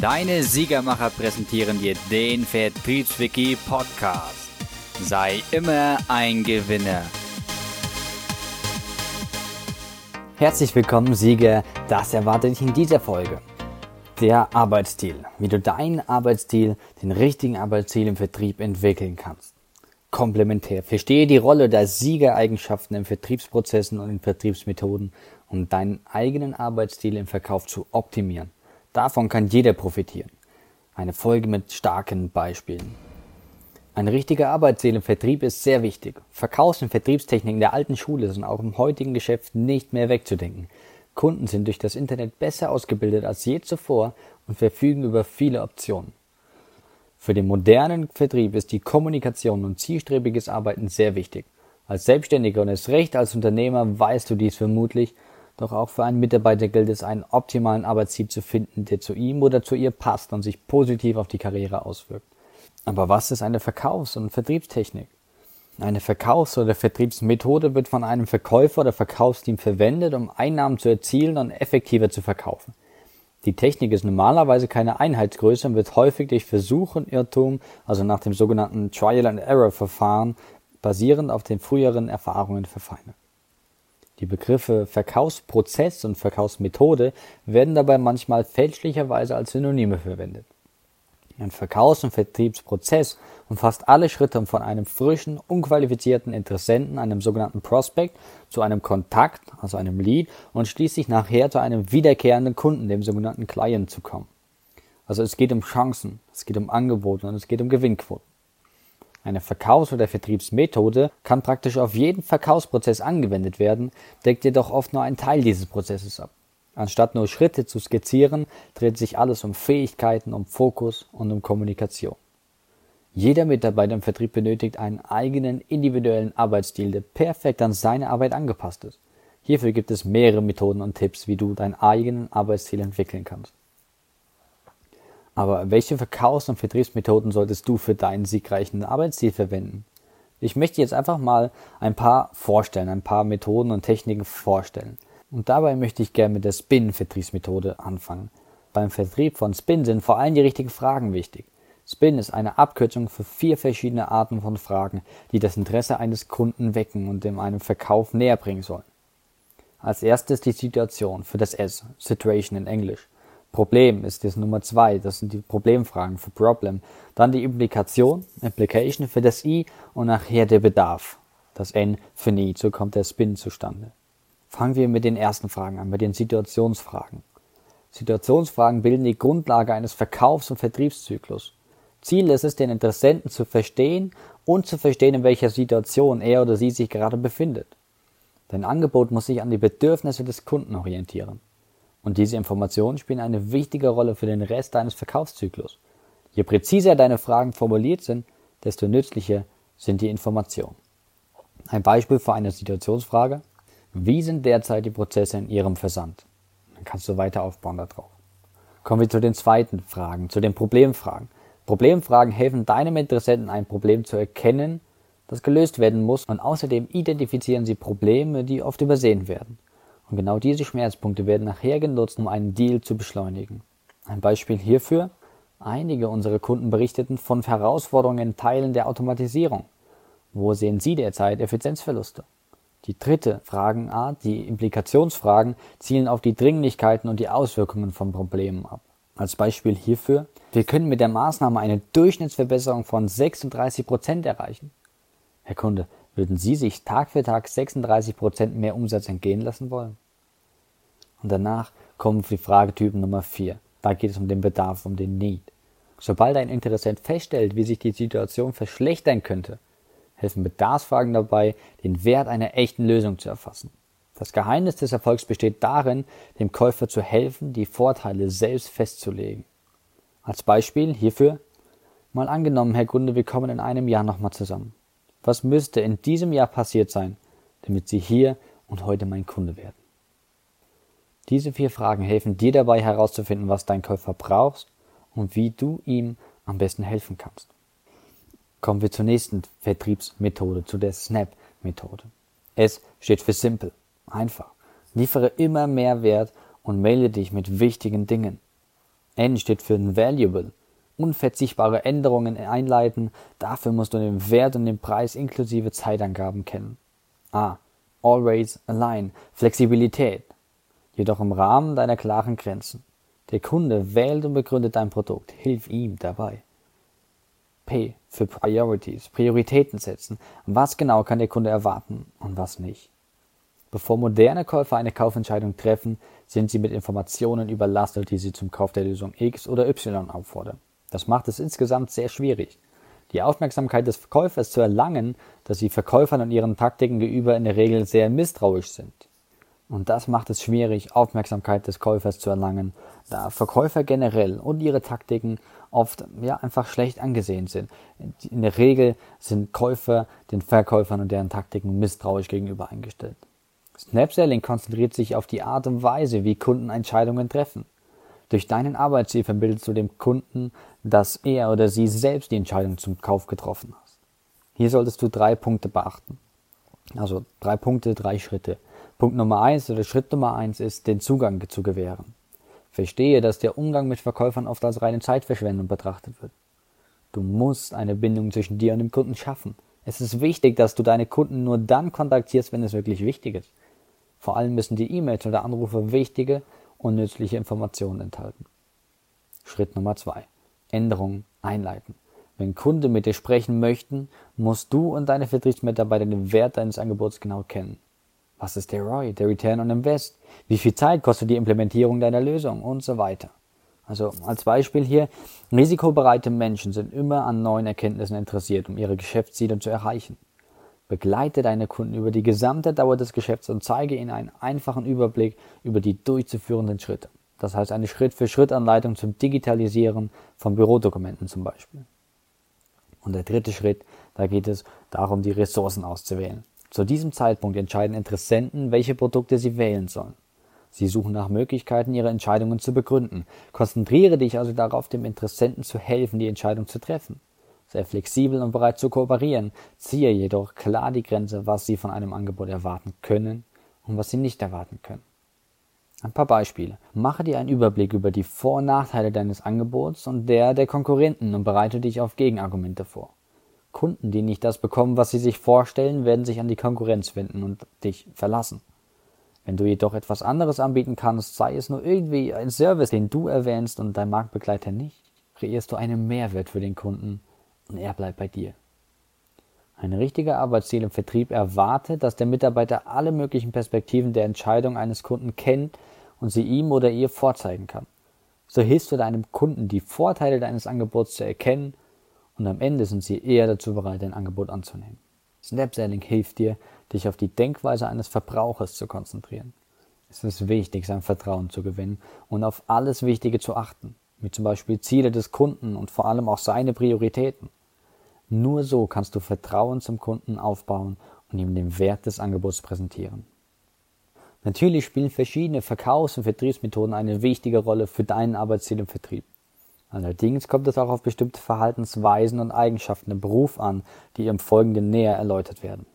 Deine Siegermacher präsentieren dir den Vertriebswiki Podcast. Sei immer ein Gewinner. Herzlich willkommen, Sieger. Das erwartet dich in dieser Folge. Der Arbeitsstil. Wie du deinen Arbeitsstil, den richtigen Arbeitsstil im Vertrieb entwickeln kannst. Komplementär. Verstehe die Rolle der Siegereigenschaften in Vertriebsprozessen und in Vertriebsmethoden, um deinen eigenen Arbeitsstil im Verkauf zu optimieren. Davon kann jeder profitieren. Eine Folge mit starken Beispielen. Ein richtiger Arbeitsstil im Vertrieb ist sehr wichtig. Verkaufs- und Vertriebstechniken der alten Schule sind auch im heutigen Geschäft nicht mehr wegzudenken. Kunden sind durch das Internet besser ausgebildet als je zuvor und verfügen über viele Optionen. Für den modernen Vertrieb ist die Kommunikation und zielstrebiges Arbeiten sehr wichtig. Als Selbstständiger und erst recht als Unternehmer weißt du dies vermutlich doch auch für einen Mitarbeiter gilt es, einen optimalen Arbeitsziel zu finden, der zu ihm oder zu ihr passt und sich positiv auf die Karriere auswirkt. Aber was ist eine Verkaufs- und Vertriebstechnik? Eine Verkaufs- oder Vertriebsmethode wird von einem Verkäufer oder Verkaufsteam verwendet, um Einnahmen zu erzielen und effektiver zu verkaufen. Die Technik ist normalerweise keine Einheitsgröße und wird häufig durch Versuch und Irrtum, also nach dem sogenannten Trial and Error Verfahren, basierend auf den früheren Erfahrungen verfeinert. Die Begriffe Verkaufsprozess und Verkaufsmethode werden dabei manchmal fälschlicherweise als Synonyme verwendet. Ein Verkaufs- und Vertriebsprozess umfasst alle Schritte von einem frischen, unqualifizierten Interessenten, einem sogenannten Prospect, zu einem Kontakt, also einem Lead, und schließlich nachher zu einem wiederkehrenden Kunden, dem sogenannten Client, zu kommen. Also es geht um Chancen, es geht um Angebote und es geht um Gewinnquoten. Eine Verkaufs- oder Vertriebsmethode kann praktisch auf jeden Verkaufsprozess angewendet werden, deckt jedoch oft nur einen Teil dieses Prozesses ab. Anstatt nur Schritte zu skizzieren, dreht sich alles um Fähigkeiten, um Fokus und um Kommunikation. Jeder Mitarbeiter im Vertrieb benötigt einen eigenen individuellen Arbeitsstil, der perfekt an seine Arbeit angepasst ist. Hierfür gibt es mehrere Methoden und Tipps, wie du deinen eigenen Arbeitsstil entwickeln kannst. Aber welche Verkaufs- und Vertriebsmethoden solltest du für deinen siegreichen Arbeitsstil verwenden? Ich möchte jetzt einfach mal ein paar vorstellen, ein paar Methoden und Techniken vorstellen. Und dabei möchte ich gerne mit der Spin-Vertriebsmethode anfangen. Beim Vertrieb von Spin sind vor allem die richtigen Fragen wichtig. Spin ist eine Abkürzung für vier verschiedene Arten von Fragen, die das Interesse eines Kunden wecken und dem einem Verkauf näher bringen sollen. Als erstes die Situation für das S, Situation in Englisch. Problem ist das Nummer zwei, das sind die Problemfragen für Problem. Dann die Implikation, Implication für das I und nachher der Bedarf, das N für Need, so kommt der Spin zustande. Fangen wir mit den ersten Fragen an, mit den Situationsfragen. Situationsfragen bilden die Grundlage eines Verkaufs- und Vertriebszyklus. Ziel ist es, den Interessenten zu verstehen und zu verstehen, in welcher Situation er oder sie sich gerade befindet. Dein Angebot muss sich an die Bedürfnisse des Kunden orientieren. Und diese Informationen spielen eine wichtige Rolle für den Rest deines Verkaufszyklus. Je präziser deine Fragen formuliert sind, desto nützlicher sind die Informationen. Ein Beispiel für eine Situationsfrage. Wie sind derzeit die Prozesse in Ihrem Versand? Dann kannst du weiter aufbauen darauf. Kommen wir zu den zweiten Fragen, zu den Problemfragen. Problemfragen helfen deinem Interessenten ein Problem zu erkennen, das gelöst werden muss und außerdem identifizieren sie Probleme, die oft übersehen werden. Und genau diese Schmerzpunkte werden nachher genutzt, um einen Deal zu beschleunigen. Ein Beispiel hierfür. Einige unserer Kunden berichteten von Herausforderungen in Teilen der Automatisierung. Wo sehen Sie derzeit Effizienzverluste? Die dritte Fragenart, die Implikationsfragen, zielen auf die Dringlichkeiten und die Auswirkungen von Problemen ab. Als Beispiel hierfür, wir können mit der Maßnahme eine Durchschnittsverbesserung von 36 Prozent erreichen. Herr Kunde, würden Sie sich Tag für Tag 36 Prozent mehr Umsatz entgehen lassen wollen? Und danach kommen die Fragetypen Nummer 4. Da geht es um den Bedarf, um den Need. Sobald ein Interessent feststellt, wie sich die Situation verschlechtern könnte, helfen Bedarfsfragen dabei, den Wert einer echten Lösung zu erfassen. Das Geheimnis des Erfolgs besteht darin, dem Käufer zu helfen, die Vorteile selbst festzulegen. Als Beispiel hierfür mal angenommen, Herr Kunde, wir kommen in einem Jahr nochmal zusammen. Was müsste in diesem Jahr passiert sein, damit Sie hier und heute mein Kunde werden? Diese vier Fragen helfen dir dabei herauszufinden, was dein Käufer braucht und wie du ihm am besten helfen kannst. Kommen wir zur nächsten Vertriebsmethode, zu der Snap-Methode. S steht für Simple, einfach. Liefere immer mehr Wert und melde dich mit wichtigen Dingen. N steht für Valuable. Unverzichtbare Änderungen einleiten. Dafür musst du den Wert und den Preis inklusive Zeitangaben kennen. A. Always align. Flexibilität. Jedoch im Rahmen deiner klaren Grenzen. Der Kunde wählt und begründet dein Produkt. Hilf ihm dabei. P für Priorities. Prioritäten setzen. Was genau kann der Kunde erwarten und was nicht? Bevor moderne Käufer eine Kaufentscheidung treffen, sind sie mit Informationen überlastet, die sie zum Kauf der Lösung X oder Y auffordern. Das macht es insgesamt sehr schwierig. Die Aufmerksamkeit des Verkäufers zu erlangen, dass sie Verkäufern und ihren Taktiken gegenüber in der Regel sehr misstrauisch sind. Und das macht es schwierig, Aufmerksamkeit des Käufers zu erlangen, da Verkäufer generell und ihre Taktiken oft ja einfach schlecht angesehen sind. In der Regel sind Käufer den Verkäufern und deren Taktiken misstrauisch gegenüber eingestellt. Snapselling konzentriert sich auf die Art und Weise, wie Kunden Entscheidungen treffen. Durch deinen Arbeitsziel vermittelst du dem Kunden, dass er oder sie selbst die Entscheidung zum Kauf getroffen hat. Hier solltest du drei Punkte beachten. Also drei Punkte, drei Schritte. Punkt Nummer eins oder Schritt Nummer eins ist, den Zugang zu gewähren. Verstehe, dass der Umgang mit Verkäufern oft als reine Zeitverschwendung betrachtet wird. Du musst eine Bindung zwischen dir und dem Kunden schaffen. Es ist wichtig, dass du deine Kunden nur dann kontaktierst, wenn es wirklich wichtig ist. Vor allem müssen die E-Mails oder Anrufe wichtige und nützliche Informationen enthalten. Schritt Nummer zwei. Änderungen einleiten. Wenn Kunden mit dir sprechen möchten, musst du und deine Vertriebsmitarbeiter den Wert deines Angebots genau kennen. Was ist der ROI, der Return on Invest? Wie viel Zeit kostet die Implementierung deiner Lösung und so weiter? Also als Beispiel hier, risikobereite Menschen sind immer an neuen Erkenntnissen interessiert, um ihre Geschäftsziele zu erreichen. Begleite deine Kunden über die gesamte Dauer des Geschäfts und zeige ihnen einen einfachen Überblick über die durchzuführenden Schritte. Das heißt eine Schritt-für-Schritt-Anleitung zum Digitalisieren von Bürodokumenten zum Beispiel. Und der dritte Schritt, da geht es darum, die Ressourcen auszuwählen. Zu diesem Zeitpunkt entscheiden Interessenten, welche Produkte sie wählen sollen. Sie suchen nach Möglichkeiten, ihre Entscheidungen zu begründen. Konzentriere dich also darauf, dem Interessenten zu helfen, die Entscheidung zu treffen sei flexibel und bereit zu kooperieren, ziehe jedoch klar die Grenze, was Sie von einem Angebot erwarten können und was Sie nicht erwarten können. Ein paar Beispiele. Mache dir einen Überblick über die Vor- und Nachteile deines Angebots und der der Konkurrenten und bereite dich auf Gegenargumente vor. Kunden, die nicht das bekommen, was sie sich vorstellen, werden sich an die Konkurrenz wenden und dich verlassen. Wenn du jedoch etwas anderes anbieten kannst, sei es nur irgendwie ein Service, den du erwähnst und dein Marktbegleiter nicht, kreierst du einen Mehrwert für den Kunden und er bleibt bei dir. Ein richtiger Arbeitsziel im Vertrieb erwartet, dass der Mitarbeiter alle möglichen Perspektiven der Entscheidung eines Kunden kennt und sie ihm oder ihr vorzeigen kann. So hilfst du deinem Kunden, die Vorteile deines Angebots zu erkennen und am Ende sind sie eher dazu bereit, dein Angebot anzunehmen. Snapselling hilft dir, dich auf die Denkweise eines Verbrauchers zu konzentrieren. Es ist wichtig, sein Vertrauen zu gewinnen und auf alles Wichtige zu achten, wie zum Beispiel Ziele des Kunden und vor allem auch seine Prioritäten. Nur so kannst du Vertrauen zum Kunden aufbauen und ihm den Wert des Angebots präsentieren. Natürlich spielen verschiedene Verkaufs- und Vertriebsmethoden eine wichtige Rolle für deinen Arbeitsziel im Vertrieb. Allerdings kommt es auch auf bestimmte Verhaltensweisen und Eigenschaften im Beruf an, die im Folgenden näher erläutert werden.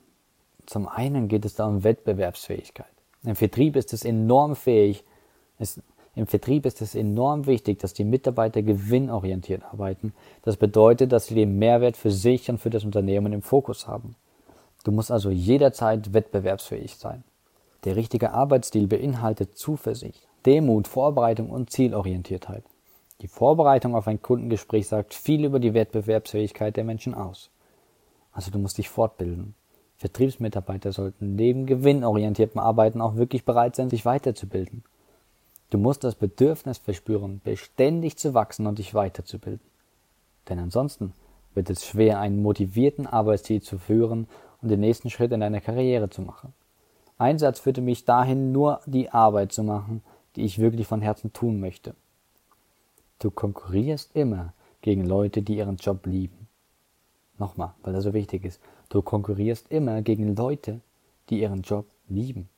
Zum einen geht es da um Wettbewerbsfähigkeit. Im Vertrieb ist es enorm fähig, ist im Vertrieb ist es enorm wichtig, dass die Mitarbeiter gewinnorientiert arbeiten. Das bedeutet, dass sie den Mehrwert für sich und für das Unternehmen im Fokus haben. Du musst also jederzeit wettbewerbsfähig sein. Der richtige Arbeitsstil beinhaltet Zuversicht, Demut, Vorbereitung und Zielorientiertheit. Die Vorbereitung auf ein Kundengespräch sagt viel über die Wettbewerbsfähigkeit der Menschen aus. Also du musst dich fortbilden. Vertriebsmitarbeiter sollten neben gewinnorientiertem Arbeiten auch wirklich bereit sein, sich weiterzubilden. Du musst das Bedürfnis verspüren, beständig zu wachsen und dich weiterzubilden. Denn ansonsten wird es schwer, einen motivierten Arbeitsstil zu führen und den nächsten Schritt in deiner Karriere zu machen. Einsatz führte mich dahin, nur die Arbeit zu machen, die ich wirklich von Herzen tun möchte. Du konkurrierst immer gegen Leute, die ihren Job lieben. Nochmal, weil er so wichtig ist. Du konkurrierst immer gegen Leute, die ihren Job lieben.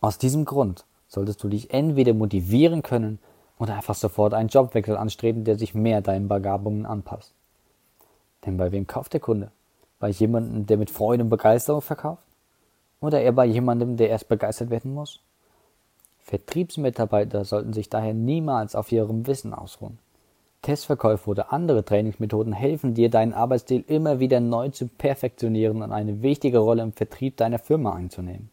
Aus diesem Grund solltest du dich entweder motivieren können oder einfach sofort einen Jobwechsel anstreben, der sich mehr deinen Begabungen anpasst. Denn bei wem kauft der Kunde? Bei jemandem, der mit Freude und Begeisterung verkauft? Oder eher bei jemandem, der erst begeistert werden muss? Vertriebsmitarbeiter sollten sich daher niemals auf ihrem Wissen ausruhen. Testverkäufe oder andere Trainingsmethoden helfen dir, deinen Arbeitsstil immer wieder neu zu perfektionieren und eine wichtige Rolle im Vertrieb deiner Firma einzunehmen.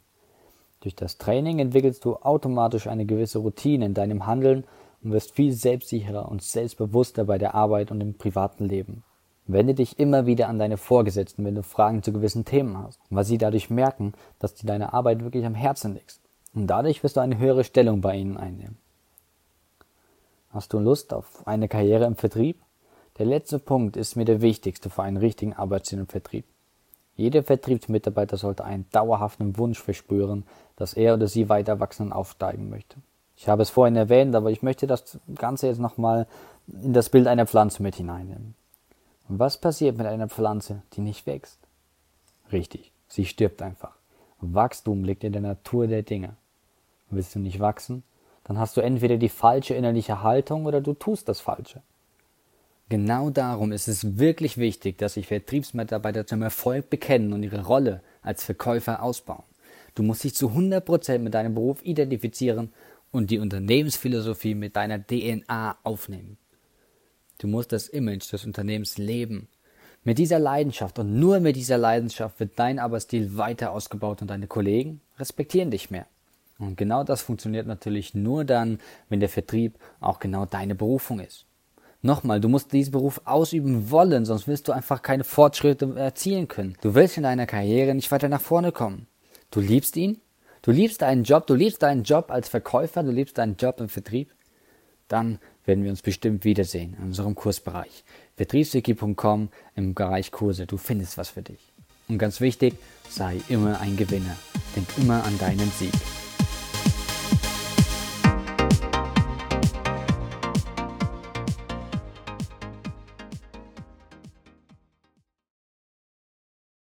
Durch das Training entwickelst du automatisch eine gewisse Routine in deinem Handeln und wirst viel selbstsicherer und selbstbewusster bei der Arbeit und im privaten Leben. Wende dich immer wieder an deine Vorgesetzten, wenn du Fragen zu gewissen Themen hast, weil sie dadurch merken, dass dir deine Arbeit wirklich am Herzen liegt. Und dadurch wirst du eine höhere Stellung bei ihnen einnehmen. Hast du Lust auf eine Karriere im Vertrieb? Der letzte Punkt ist mir der wichtigste für einen richtigen Arbeitsstil im Vertrieb. Jeder Vertriebsmitarbeiter sollte einen dauerhaften Wunsch verspüren, dass er oder sie weiter wachsen und aufsteigen möchte. Ich habe es vorhin erwähnt, aber ich möchte das Ganze jetzt nochmal in das Bild einer Pflanze mit hineinnehmen. Was passiert mit einer Pflanze, die nicht wächst? Richtig, sie stirbt einfach. Wachstum liegt in der Natur der Dinge. Willst du nicht wachsen, dann hast du entweder die falsche innerliche Haltung oder du tust das Falsche. Genau darum ist es wirklich wichtig, dass sich Vertriebsmitarbeiter zum Erfolg bekennen und ihre Rolle als Verkäufer ausbauen. Du musst dich zu 100% mit deinem Beruf identifizieren und die Unternehmensphilosophie mit deiner DNA aufnehmen. Du musst das Image des Unternehmens leben. Mit dieser Leidenschaft und nur mit dieser Leidenschaft wird dein Arbeitsstil weiter ausgebaut und deine Kollegen respektieren dich mehr. Und genau das funktioniert natürlich nur dann, wenn der Vertrieb auch genau deine Berufung ist. Nochmal, du musst diesen Beruf ausüben wollen, sonst wirst du einfach keine Fortschritte erzielen können. Du willst in deiner Karriere nicht weiter nach vorne kommen. Du liebst ihn, du liebst deinen Job, du liebst deinen Job als Verkäufer, du liebst deinen Job im Vertrieb. Dann werden wir uns bestimmt wiedersehen in unserem Kursbereich. Vertriebswiki.com im Bereich Kurse. Du findest was für dich. Und ganz wichtig, sei immer ein Gewinner. Denk immer an deinen Sieg.